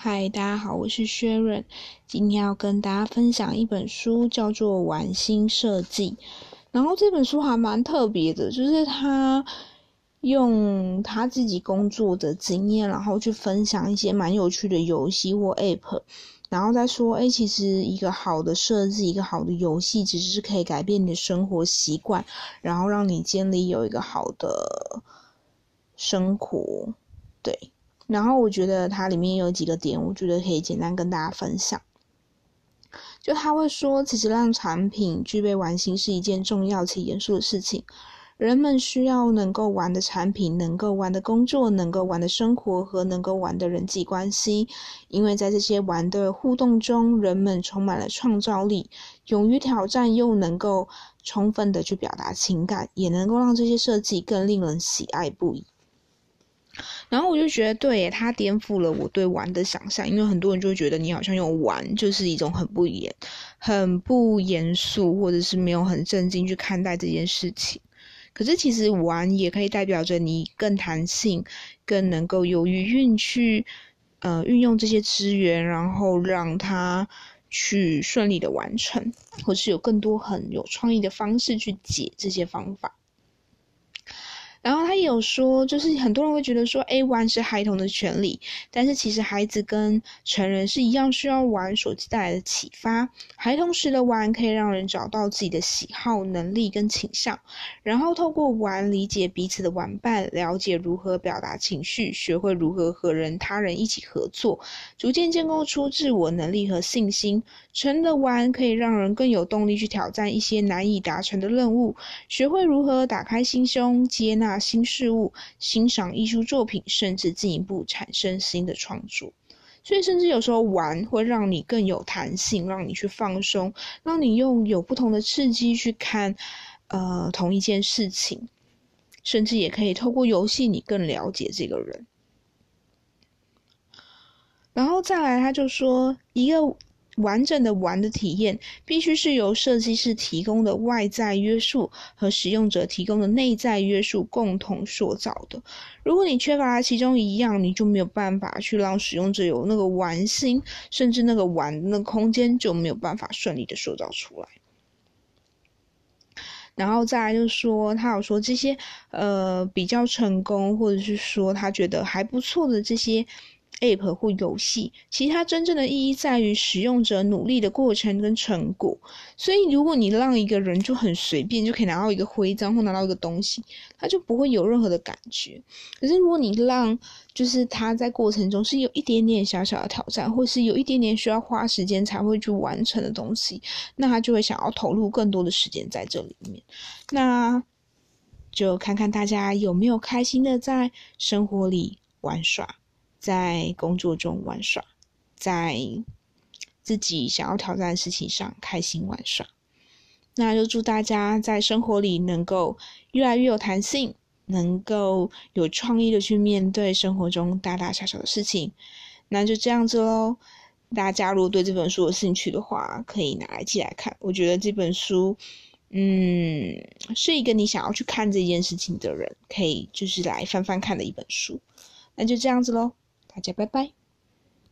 嗨，大家好，我是薛润，今天要跟大家分享一本书，叫做《玩心设计》。然后这本书还蛮特别的，就是他用他自己工作的经验，然后去分享一些蛮有趣的游戏或 App，然后再说，哎，其实一个好的设计，一个好的游戏，其实是可以改变你的生活习惯，然后让你建立有一个好的生活，对。然后我觉得它里面有几个点，我觉得可以简单跟大家分享。就他会说，其实让产品具备玩心是一件重要且严肃的事情。人们需要能够玩的产品，能够玩的工作，能够玩的生活和能够玩的人际关系。因为在这些玩的互动中，人们充满了创造力，勇于挑战，又能够充分的去表达情感，也能够让这些设计更令人喜爱不已。然后我就觉得，对，它颠覆了我对玩的想象，因为很多人就会觉得你好像用玩就是一种很不严、很不严肃，或者是没有很正经去看待这件事情。可是其实玩也可以代表着你更弹性，更能够有余韵去呃运用这些资源，然后让它去顺利的完成，或是有更多很有创意的方式去解这些方法。然后他也有说，就是很多人会觉得说，A 玩是孩童的权利，但是其实孩子跟成人是一样需要玩手机带来的启发。孩童时的玩可以让人找到自己的喜好、能力跟倾向，然后透过玩理解彼此的玩伴，了解如何表达情绪，学会如何和人他人一起合作，逐渐建构出自我能力和信心。成的玩可以让人更有动力去挑战一些难以达成的任务，学会如何打开心胸，接纳。新事物，欣赏艺术作品，甚至进一步产生新的创作。所以，甚至有时候玩会让你更有弹性，让你去放松，让你用有不同的刺激去看，呃，同一件事情，甚至也可以透过游戏，你更了解这个人。然后再来，他就说一个。完整的玩的体验必须是由设计师提供的外在约束和使用者提供的内在约束共同塑造的。如果你缺乏其中一样，你就没有办法去让使用者有那个玩心，甚至那个玩的空间就没有办法顺利的塑造出来。然后再来就是说，他有说这些呃比较成功，或者是说他觉得还不错的这些。App 或游戏，其实它真正的意义在于使用者努力的过程跟成果。所以，如果你让一个人就很随便就可以拿到一个徽章或拿到一个东西，他就不会有任何的感觉。可是，如果你让就是他在过程中是有一点点小小的挑战，或是有一点点需要花时间才会去完成的东西，那他就会想要投入更多的时间在这里面。那就看看大家有没有开心的在生活里玩耍。在工作中玩耍，在自己想要挑战的事情上开心玩耍。那就祝大家在生活里能够越来越有弹性，能够有创意的去面对生活中大大小小的事情。那就这样子喽。大家如果对这本书有兴趣的话，可以拿来寄来看。我觉得这本书，嗯，是一个你想要去看这件事情的人可以就是来翻翻看的一本书。那就这样子喽。大家拜拜。